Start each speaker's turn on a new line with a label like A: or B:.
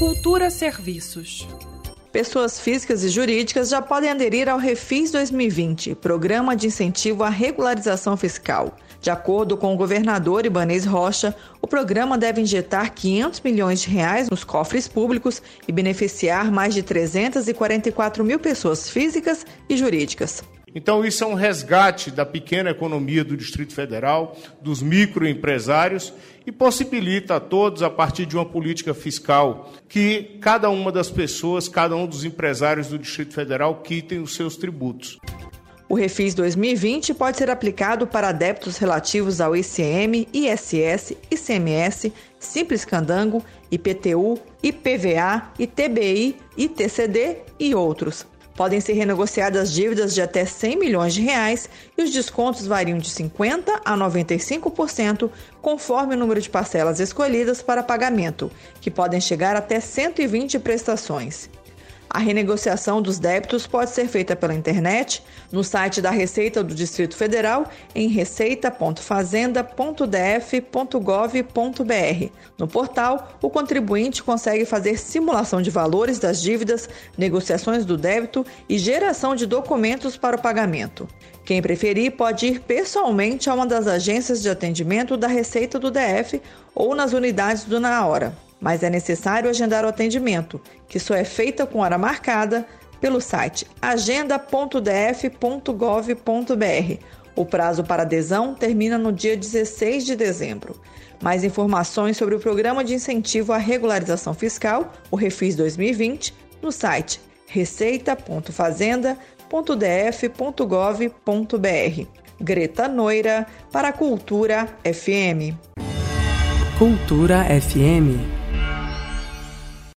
A: Cultura Serviços.
B: Pessoas físicas e jurídicas já podem aderir ao Refis 2020, Programa de Incentivo à Regularização Fiscal. De acordo com o governador Ibanez Rocha, o programa deve injetar 500 milhões de reais nos cofres públicos e beneficiar mais de 344 mil pessoas físicas e jurídicas.
C: Então, isso é um resgate da pequena economia do Distrito Federal, dos microempresários e possibilita a todos, a partir de uma política fiscal, que cada uma das pessoas, cada um dos empresários do Distrito Federal quitem os seus tributos.
B: O Refis 2020 pode ser aplicado para débitos relativos ao ICM, ISS, ICMS, Simples Candango, IPTU, IPVA, ITBI, ITCD e outros. Podem ser renegociadas dívidas de até 100 milhões de reais e os descontos variam de 50% a 95%, conforme o número de parcelas escolhidas para pagamento, que podem chegar até 120 prestações. A renegociação dos débitos pode ser feita pela internet, no site da Receita do Distrito Federal, em receita.fazenda.df.gov.br. No portal, o contribuinte consegue fazer simulação de valores das dívidas, negociações do débito e geração de documentos para o pagamento. Quem preferir pode ir pessoalmente a uma das agências de atendimento da Receita do DF ou nas unidades do Na Hora mas é necessário agendar o atendimento, que só é feita com hora marcada pelo site agenda.df.gov.br. O prazo para adesão termina no dia 16 de dezembro. Mais informações sobre o Programa de Incentivo à Regularização Fiscal, o Refis 2020, no site receita.fazenda.df.gov.br. Greta Noira, para a Cultura FM.
A: Cultura FM